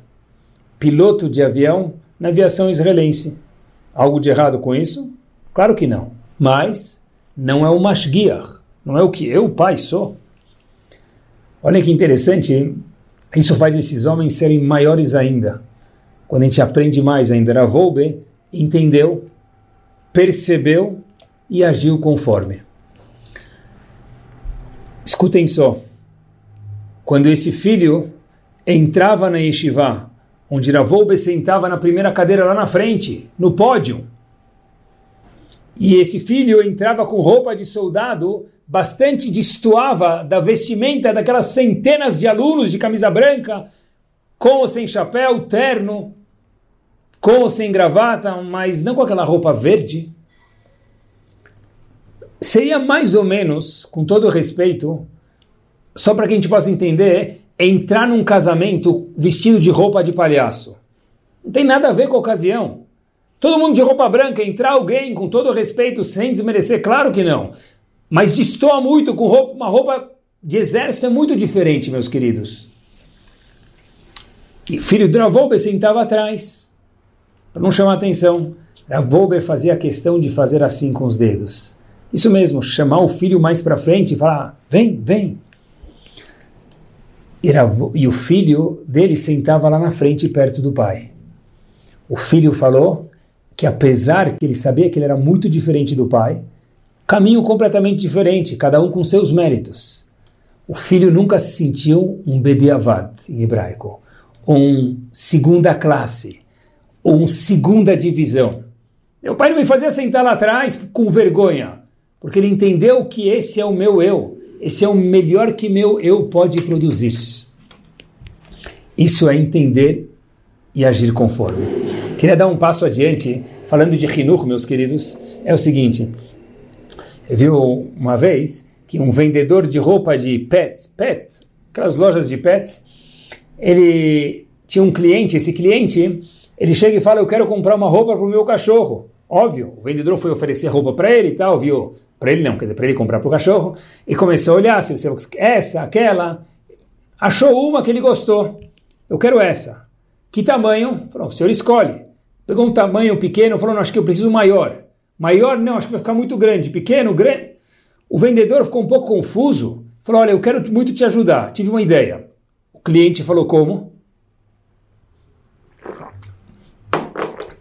Piloto de avião na aviação israelense. Algo de errado com isso? Claro que não. Mas não é o mashgiach, não é o que eu, pai, sou. Olha que interessante, isso faz esses homens serem maiores ainda. Quando a gente aprende mais ainda, Ravolbe entendeu, percebeu e agiu conforme. Escutem só. Quando esse filho entrava na yeshiva onde Ravolbe sentava na primeira cadeira lá na frente, no pódio. E esse filho entrava com roupa de soldado, bastante destoava da vestimenta daquelas centenas de alunos de camisa branca, com ou sem chapéu, terno, com ou sem gravata, mas não com aquela roupa verde. Seria mais ou menos, com todo respeito, só para que a gente possa entender, entrar num casamento vestido de roupa de palhaço. Não tem nada a ver com a ocasião. Todo mundo de roupa branca, entrar alguém com todo respeito, sem desmerecer, claro que não. Mas destoa muito com roupa, uma roupa de exército é muito diferente, meus queridos. E filho de Ravolbe sentava atrás, para não chamar atenção. Ravolbe fazia questão de fazer assim com os dedos. Isso mesmo, chamar o filho mais para frente e falar: vem, vem. E o filho dele sentava lá na frente, perto do pai. O filho falou que, apesar que ele sabia que ele era muito diferente do pai, caminho completamente diferente, cada um com seus méritos. O filho nunca se sentiu um Bediavad, em hebraico, um segunda classe, ou um segunda divisão. Meu pai não me fazia sentar lá atrás com vergonha, porque ele entendeu que esse é o meu eu, esse é o melhor que meu eu pode produzir. Isso é entender e agir conforme. Queria dar um passo adiante, falando de Hinur, meus queridos, é o seguinte, viu uma vez que um vendedor de roupa de pets, pet, aquelas lojas de pets, ele tinha um cliente, esse cliente, ele chega e fala, eu quero comprar uma roupa para o meu cachorro. Óbvio, o vendedor foi oferecer roupa para ele e tal, viu? Para ele não, quer dizer, para ele comprar para o cachorro. E começou a olhar se você essa, aquela. Achou uma que ele gostou. Eu quero essa. Que tamanho? Falou, o senhor escolhe. Pegou um tamanho pequeno, falou, não, acho que eu preciso maior. Maior, não, acho que vai ficar muito grande. Pequeno, grande. O vendedor ficou um pouco confuso. Falou, olha, eu quero muito te ajudar. Tive uma ideia. O cliente falou, como?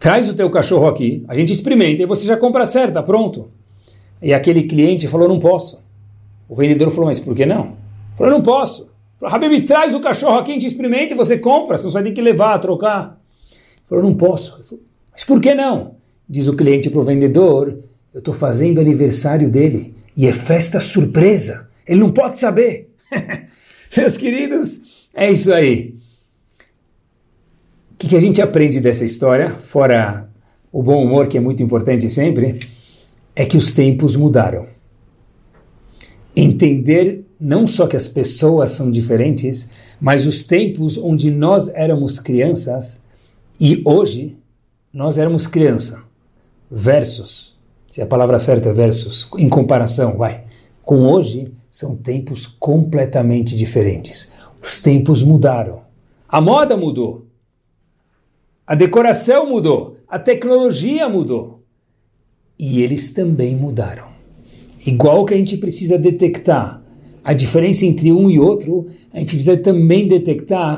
Traz o teu cachorro aqui, a gente experimenta e você já compra certa, pronto. E aquele cliente falou, não posso. O vendedor falou, mas por que não? Falou, não posso. Falou, Habib, traz o cachorro aqui, a gente experimenta e você compra, você vai ter que levar, trocar. Falou, não posso. Falou, mas por que não? Diz o cliente para o vendedor, eu estou fazendo aniversário dele e é festa surpresa. Ele não pode saber. *laughs* Meus queridos, é isso aí. O que, que a gente aprende dessa história, fora o bom humor que é muito importante sempre, é que os tempos mudaram. Entender não só que as pessoas são diferentes, mas os tempos onde nós éramos crianças e hoje nós éramos criança versus, se a palavra certa é versus, em comparação, vai, com hoje, são tempos completamente diferentes. Os tempos mudaram. A moda mudou. A decoração mudou. A tecnologia mudou. E eles também mudaram. Igual que a gente precisa detectar a diferença entre um e outro, a gente precisa também detectar,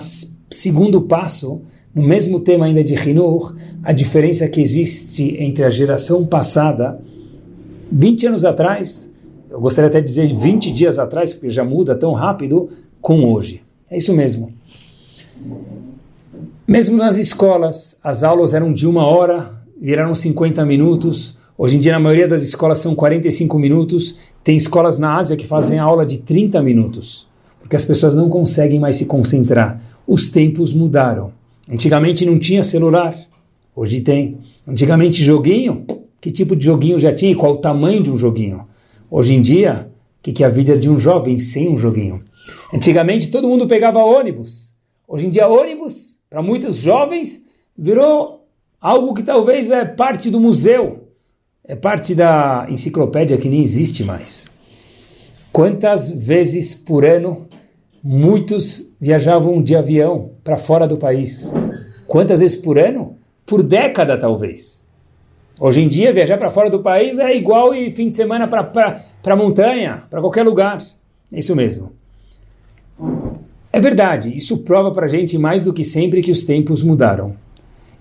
segundo passo, no mesmo tema ainda de Hinur, a diferença que existe entre a geração passada, 20 anos atrás, eu gostaria até de dizer 20 dias atrás, porque já muda tão rápido, com hoje. É isso mesmo. Mesmo nas escolas, as aulas eram de uma hora, viraram 50 minutos. Hoje em dia, na maioria das escolas, são 45 minutos. Tem escolas na Ásia que fazem aula de 30 minutos, porque as pessoas não conseguem mais se concentrar. Os tempos mudaram. Antigamente não tinha celular, hoje tem. Antigamente joguinho, que tipo de joguinho já tinha? Qual o tamanho de um joguinho? Hoje em dia, o que, que é a vida de um jovem sem um joguinho? Antigamente todo mundo pegava ônibus. Hoje em dia ônibus, para muitos jovens, virou algo que talvez é parte do museu, é parte da enciclopédia que nem existe mais. Quantas vezes por ano Muitos viajavam de avião para fora do país. Quantas vezes por ano? Por década, talvez. Hoje em dia, viajar para fora do país é igual e fim de semana para a montanha, para qualquer lugar. É isso mesmo. É verdade, isso prova para a gente mais do que sempre que os tempos mudaram.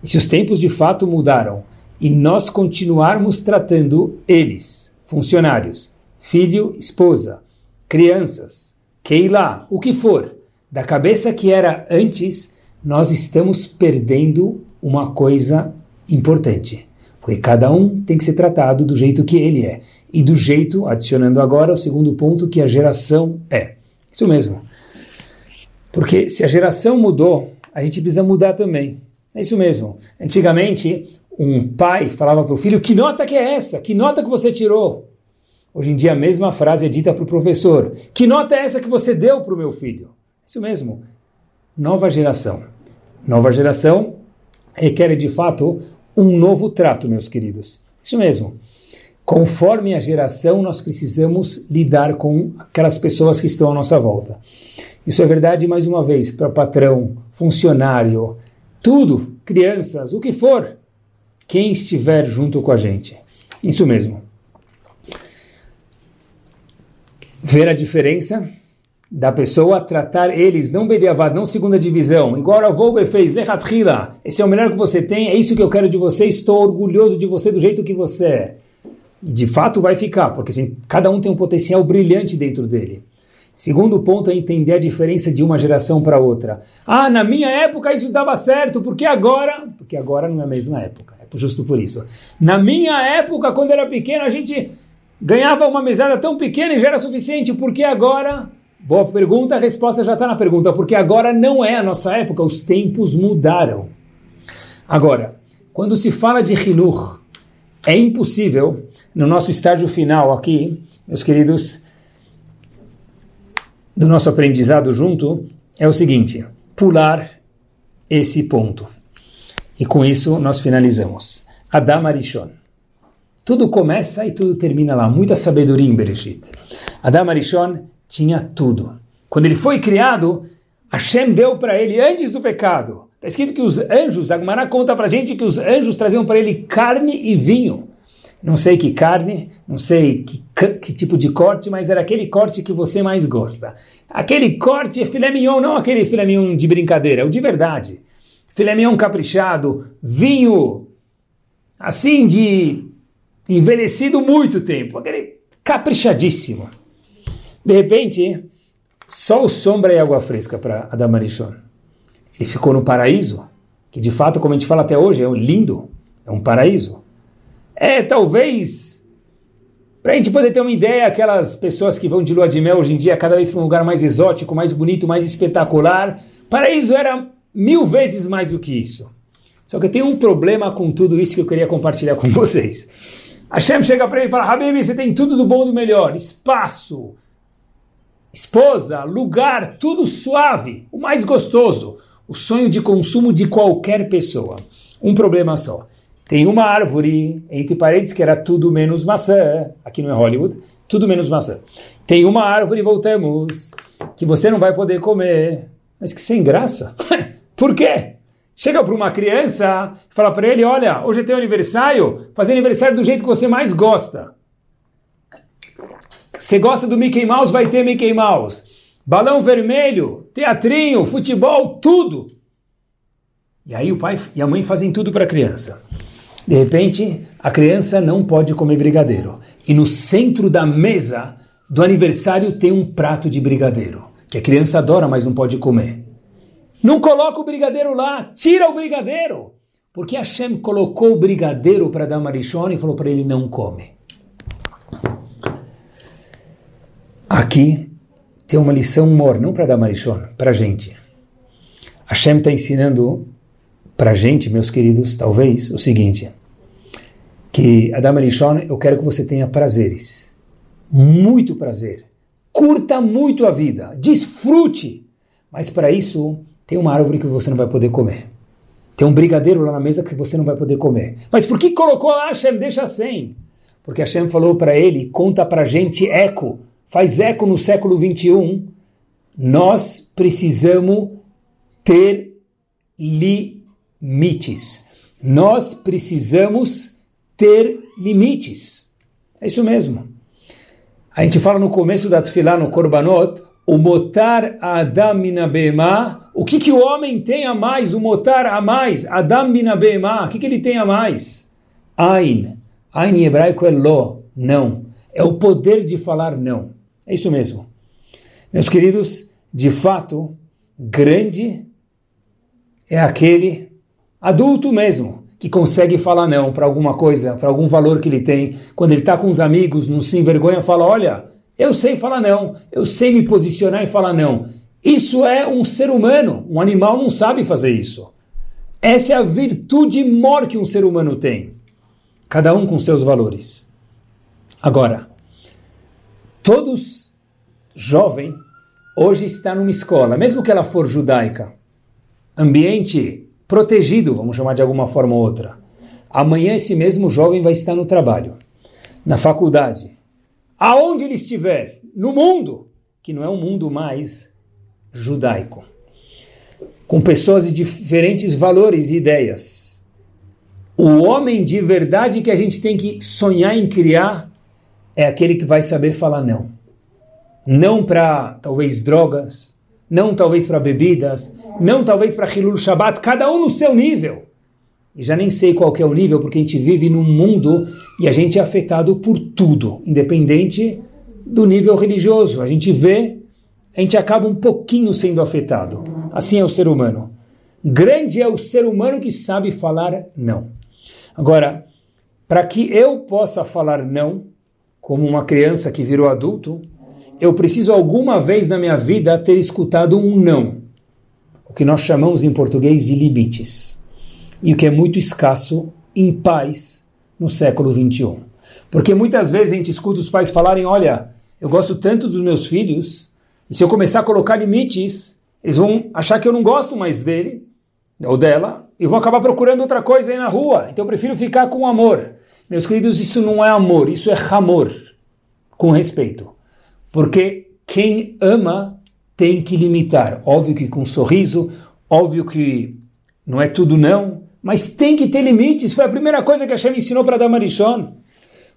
E se os tempos de fato mudaram e nós continuarmos tratando eles, funcionários, filho, esposa, crianças, Keila, o que for, da cabeça que era antes, nós estamos perdendo uma coisa importante. Porque cada um tem que ser tratado do jeito que ele é. E do jeito, adicionando agora o segundo ponto, que a geração é. Isso mesmo. Porque se a geração mudou, a gente precisa mudar também. É isso mesmo. Antigamente, um pai falava para o filho: Que nota que é essa? Que nota que você tirou? Hoje em dia a mesma frase é dita para o professor. Que nota é essa que você deu para o meu filho? Isso mesmo. Nova geração. Nova geração requer de fato um novo trato, meus queridos. Isso mesmo. Conforme a geração, nós precisamos lidar com aquelas pessoas que estão à nossa volta. Isso é verdade, mais uma vez, para patrão, funcionário, tudo, crianças, o que for, quem estiver junto com a gente. Isso mesmo. ver a diferença da pessoa tratar eles, não Bediavad, não segunda divisão, igual a Volber fez, Lechatrila, esse é o melhor que você tem, é isso que eu quero de você, estou orgulhoso de você do jeito que você é. De fato vai ficar, porque assim, cada um tem um potencial brilhante dentro dele. Segundo ponto é entender a diferença de uma geração para outra. Ah, na minha época isso dava certo, porque agora... Porque agora não é a mesma época, justo por isso. Na minha época, quando era pequeno, a gente ganhava uma mesada tão pequena e já era suficiente, porque agora. Boa pergunta, a resposta já está na pergunta, porque agora não é a nossa época, os tempos mudaram. Agora, quando se fala de Hinur, é impossível, no nosso estágio final aqui, meus queridos, do nosso aprendizado junto, é o seguinte: pular esse ponto. E com isso nós finalizamos. Adam Arishon. Tudo começa e tudo termina lá. Muita sabedoria em Bereshit. Adam Arishon tinha tudo. Quando ele foi criado, Hashem deu para ele antes do pecado. Está escrito que os anjos, Agmará conta para gente que os anjos traziam para ele carne e vinho. Não sei que carne, não sei que, que, tipo de corte, mas era aquele corte que você mais gosta. Aquele corte é filé mignon, não aquele filé mignon de brincadeira, é o de verdade. Filé mignon caprichado, vinho, assim de envelhecido muito tempo, aquele caprichadíssimo. De repente, sol, sombra e água fresca para Adam Arishon. Ele ficou no paraíso, que de fato, como a gente fala até hoje, é lindo, é um paraíso. É talvez, para a gente poder ter uma ideia, aquelas pessoas que vão de lua de mel hoje em dia, cada vez para um lugar mais exótico, mais bonito, mais espetacular. Paraíso era mil vezes mais do que isso. Só que eu tenho um problema com tudo isso que eu queria compartilhar com *laughs* vocês. Hashem chega para ele e fala: Habib, você tem tudo do bom e do melhor, espaço, esposa, lugar, tudo suave, o mais gostoso, o sonho de consumo de qualquer pessoa. Um problema só. Tem uma árvore, entre parênteses, que era tudo menos maçã, aqui não é Hollywood, tudo menos maçã. Tem uma árvore, voltamos, que você não vai poder comer. Mas que sem graça. *laughs* Por quê? Chega para uma criança e fala para ele: Olha, hoje é teu aniversário, fazer aniversário do jeito que você mais gosta. Você gosta do Mickey Mouse, vai ter Mickey Mouse. Balão vermelho, teatrinho, futebol, tudo. E aí o pai e a mãe fazem tudo para a criança. De repente, a criança não pode comer brigadeiro. E no centro da mesa do aniversário tem um prato de brigadeiro, que a criança adora, mas não pode comer. Não coloca o brigadeiro lá, tira o brigadeiro. Porque Hashem colocou o brigadeiro para dar marichona e falou para ele não come. Aqui tem uma lição mor, não para dar marichon, para a gente. Hashem está ensinando para a gente, meus queridos, talvez, o seguinte, que Adam Arishon, eu quero que você tenha prazeres, muito prazer, curta muito a vida, desfrute, mas para isso tem uma árvore que você não vai poder comer. Tem um brigadeiro lá na mesa que você não vai poder comer. Mas por que colocou lá Hashem? Deixa sem. Porque Hashem falou para ele, conta para gente eco, faz eco no século 21, nós precisamos ter limites. Nós precisamos ter limites. É isso mesmo. A gente fala no começo da Tfilá, no Korbanot, o motar Adam minabema, o que, que o homem tem a mais, o motar a mais, Adam minabema, o que, que ele tem a mais? Ain. Ain em hebraico é lo, não. É o poder de falar não. É isso mesmo. Meus queridos, de fato, grande é aquele adulto mesmo que consegue falar não para alguma coisa, para algum valor que ele tem. Quando ele está com os amigos, não se envergonha, fala: Olha, eu sei falar não, eu sei me posicionar e falar não. Isso é um ser humano, um animal não sabe fazer isso. Essa é a virtude maior que um ser humano tem. Cada um com seus valores. Agora, todos jovem hoje está numa escola, mesmo que ela for judaica, ambiente protegido, vamos chamar de alguma forma ou outra. Amanhã esse mesmo jovem vai estar no trabalho, na faculdade, aonde ele estiver, no mundo, que não é um mundo mais judaico, com pessoas de diferentes valores e ideias. O homem de verdade que a gente tem que sonhar em criar é aquele que vai saber falar não. Não para talvez drogas, não talvez para bebidas, não talvez para Hilul Shabbat, cada um no seu nível. E já nem sei qual é o nível, porque a gente vive num mundo e a gente é afetado por tudo, independente do nível religioso. A gente vê, a gente acaba um pouquinho sendo afetado. Assim é o ser humano. Grande é o ser humano que sabe falar não. Agora, para que eu possa falar não, como uma criança que virou adulto, eu preciso alguma vez na minha vida ter escutado um não, o que nós chamamos em português de limites, e o que é muito escasso em pais no século 21. Porque muitas vezes a gente escuta os pais falarem: Olha, eu gosto tanto dos meus filhos, e se eu começar a colocar limites, eles vão achar que eu não gosto mais dele ou dela, e vão acabar procurando outra coisa aí na rua. Então eu prefiro ficar com amor. Meus queridos, isso não é amor, isso é amor, com respeito. Porque quem ama tem que limitar. Óbvio que com um sorriso, óbvio que não é tudo não, mas tem que ter limites. Foi a primeira coisa que a Hashem ensinou para Damarishon.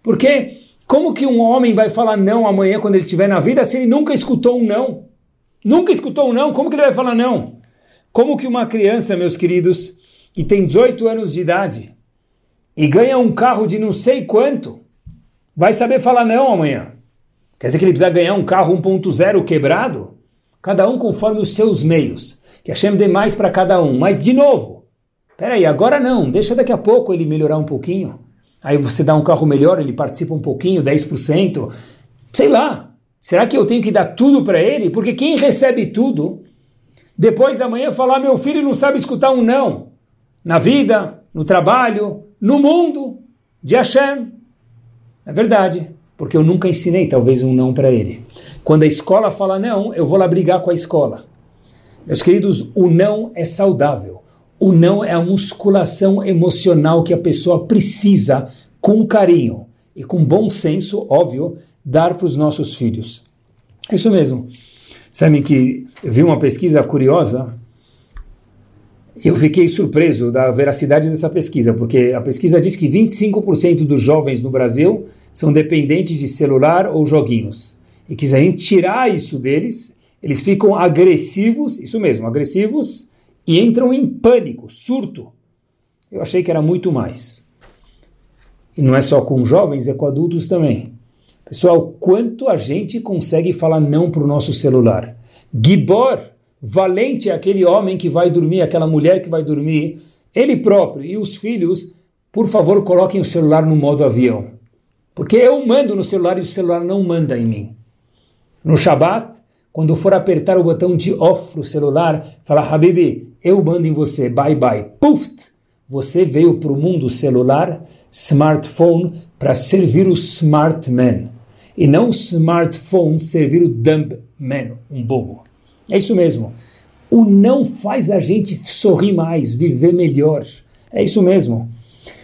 Porque como que um homem vai falar não amanhã quando ele estiver na vida se ele nunca escutou um não? Nunca escutou um não, como que ele vai falar não? Como que uma criança, meus queridos, que tem 18 anos de idade, e ganha um carro de não sei quanto, vai saber falar não amanhã. Quer dizer que ele precisa ganhar um carro 1.0 quebrado? Cada um conforme os seus meios. Que Hashem dê mais para cada um. Mas, de novo, peraí, agora não, deixa daqui a pouco ele melhorar um pouquinho. Aí você dá um carro melhor, ele participa um pouquinho, 10%. Sei lá. Será que eu tenho que dar tudo para ele? Porque quem recebe tudo, depois amanhã falar, meu filho não sabe escutar um não. Na vida, no trabalho, no mundo de Hashem. É verdade, porque eu nunca ensinei talvez um não para ele. Quando a escola fala não, eu vou lá brigar com a escola. Meus queridos, o não é saudável. O não é a musculação emocional que a pessoa precisa, com carinho e com bom senso, óbvio, dar para os nossos filhos. Isso mesmo. Sabem que eu vi uma pesquisa curiosa eu fiquei surpreso da veracidade dessa pesquisa, porque a pesquisa diz que 25% dos jovens no Brasil são dependentes de celular ou joguinhos. E que se a gente tirar isso deles, eles ficam agressivos, isso mesmo, agressivos, e entram em pânico, surto. Eu achei que era muito mais. E não é só com jovens, é com adultos também. Pessoal, quanto a gente consegue falar não para o nosso celular? Gibor, valente é aquele homem que vai dormir, aquela mulher que vai dormir, ele próprio e os filhos, por favor, coloquem o celular no modo avião. Porque eu mando no celular e o celular não manda em mim. No Shabat, quando for apertar o botão de off para o celular, fala, Habibi, eu mando em você, bye bye. Puf! Você veio para o mundo celular, smartphone, para servir o smart man. E não smartphone servir o dumb man, um bobo. É isso mesmo. O não faz a gente sorrir mais, viver melhor. É isso mesmo.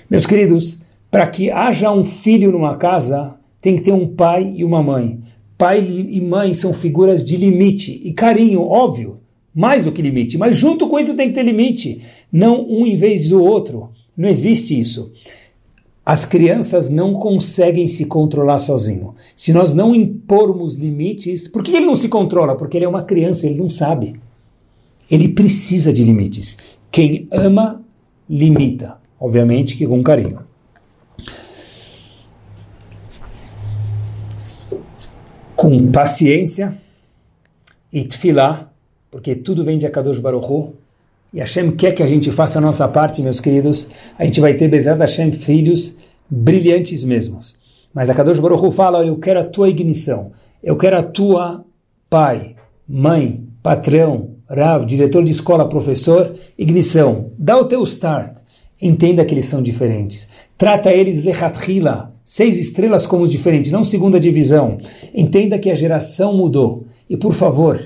Meus queridos, para que haja um filho numa casa, tem que ter um pai e uma mãe. Pai e mãe são figuras de limite e carinho, óbvio, mais do que limite, mas junto com isso tem que ter limite, não um em vez do outro. Não existe isso. As crianças não conseguem se controlar sozinho. Se nós não impormos limites, por que ele não se controla? Porque ele é uma criança, ele não sabe. Ele precisa de limites. Quem ama, limita. Obviamente que com carinho. Com paciência e tefilá, porque tudo vem de Akadosh Baruch Hu, e Hashem quer que a gente faça a nossa parte, meus queridos, a gente vai ter, Bezerra Hashem, filhos brilhantes mesmos. Mas a Kadosh Baruch Hu fala, olha, eu quero a tua ignição, eu quero a tua pai, mãe, patrão, Rav, diretor de escola, professor, ignição. Dá o teu start. Entenda que eles são diferentes. Trata eles lechatrila, seis estrelas como diferentes, não segunda divisão. Entenda que a geração mudou. E por favor,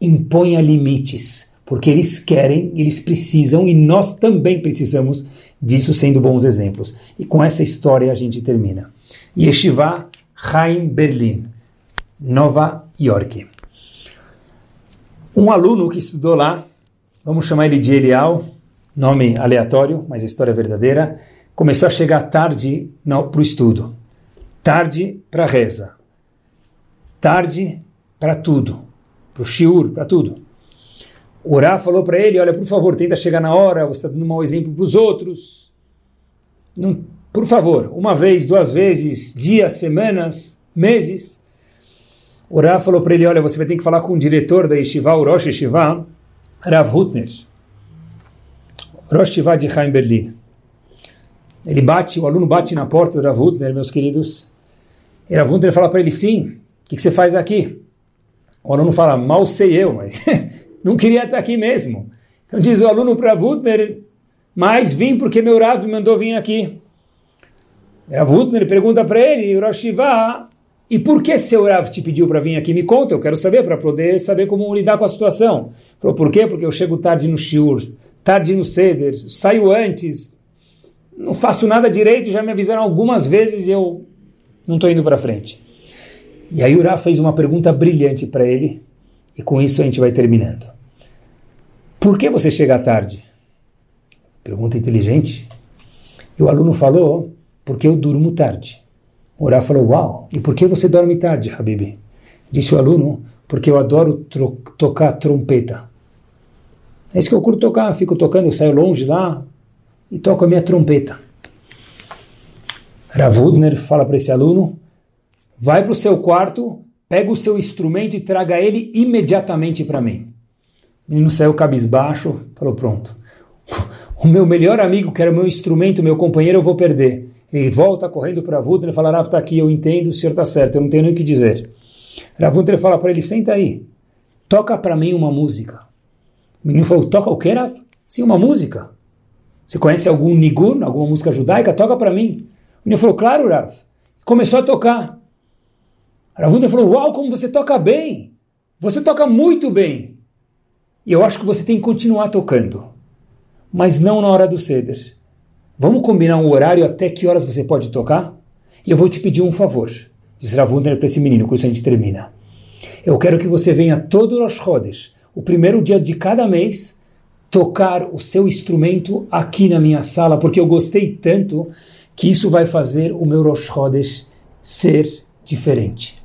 imponha limites porque eles querem, eles precisam e nós também precisamos disso sendo bons exemplos. E com essa história a gente termina. Yeshiva Chaim Berlin, Nova York. Um aluno que estudou lá, vamos chamar ele de Elial, nome aleatório, mas a história é verdadeira, começou a chegar tarde para o estudo, tarde para a reza, tarde para tudo, para o shiur, para tudo. O Rá falou para ele, olha, por favor, tenta chegar na hora, você está dando um mau exemplo para os outros. Não, por favor, uma vez, duas vezes, dias, semanas, meses. O Rá falou para ele, olha, você vai ter que falar com o diretor da Yeshiva, o Rosh Yeshiva, Rav Hutner. Rosh Yeshiva de Chaim Berlin. Ele bate, o aluno bate na porta do Rav Hutner, meus queridos. E fala para ele, sim, o que, que você faz aqui? O aluno fala, mal sei eu, mas *laughs* não queria estar aqui mesmo. Então diz o aluno para Wutner, mas vim porque meu Rav me mandou vir aqui. Rav Wutner pergunta para ele, Rosh e por que seu Rav te pediu para vir aqui? Me conta, eu quero saber, para poder saber como lidar com a situação. Falou, por quê? Porque eu chego tarde no Shiur, tarde no Seder, saio antes, não faço nada direito, já me avisaram algumas vezes e eu não estou indo para frente. E aí Rav fez uma pergunta brilhante para ele, e com isso a gente vai terminando. Por que você chega tarde? Pergunta inteligente. E o aluno falou, porque eu durmo tarde. Ora falou, uau, e por que você dorme tarde, Habibi? Disse o aluno, porque eu adoro tocar trompeta. É isso que eu curto tocar, fico tocando, eu saio longe lá e toco a minha trompeta. Ravudner fala para esse aluno, vai para o seu quarto, pega o seu instrumento e traga ele imediatamente para mim. O menino saiu cabisbaixo, falou, pronto. O meu melhor amigo, que era o meu instrumento, meu companheiro, eu vou perder. Ele volta correndo para Ravudner e fala, Rav, está aqui, eu entendo, o senhor está certo, eu não tenho nem o que dizer. Ravudner fala para ele, senta aí, toca para mim uma música. O menino falou, toca o quê, Rav? Sim, uma música. Você conhece algum nigun, alguma música judaica? Toca para mim. O menino falou, claro, Rav. Começou a tocar. Ravunda falou, uau, como você toca bem. Você toca muito bem. E eu acho que você tem que continuar tocando. Mas não na hora do ceder. Vamos combinar um horário até que horas você pode tocar? E eu vou te pedir um favor. Diz Ravunda para esse menino, com isso a gente termina. Eu quero que você venha todo Rosh Chodesh, o primeiro dia de cada mês, tocar o seu instrumento aqui na minha sala, porque eu gostei tanto que isso vai fazer o meu Rosh Chodesh ser diferente.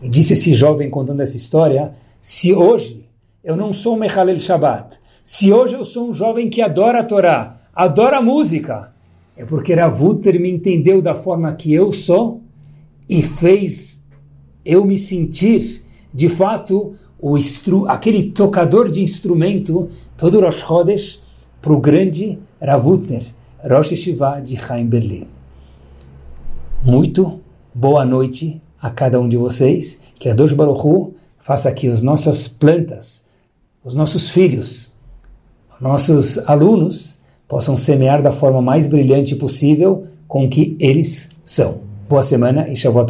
E disse esse jovem contando essa história, se hoje eu não sou um Mechalel Shabbat, se hoje eu sou um jovem que adora a Torá, adora a música, é porque Ravuter me entendeu da forma que eu sou e fez eu me sentir, de fato, o aquele tocador de instrumento, todo Rosh Chodesh, para o grande Ravutner, Rosh Yeshiva de Chaim Berlin. Muito boa noite a cada um de vocês, que a Dosh Baruch faça que as nossas plantas, os nossos filhos, nossos alunos possam semear da forma mais brilhante possível com que eles são. Boa semana e Shavuot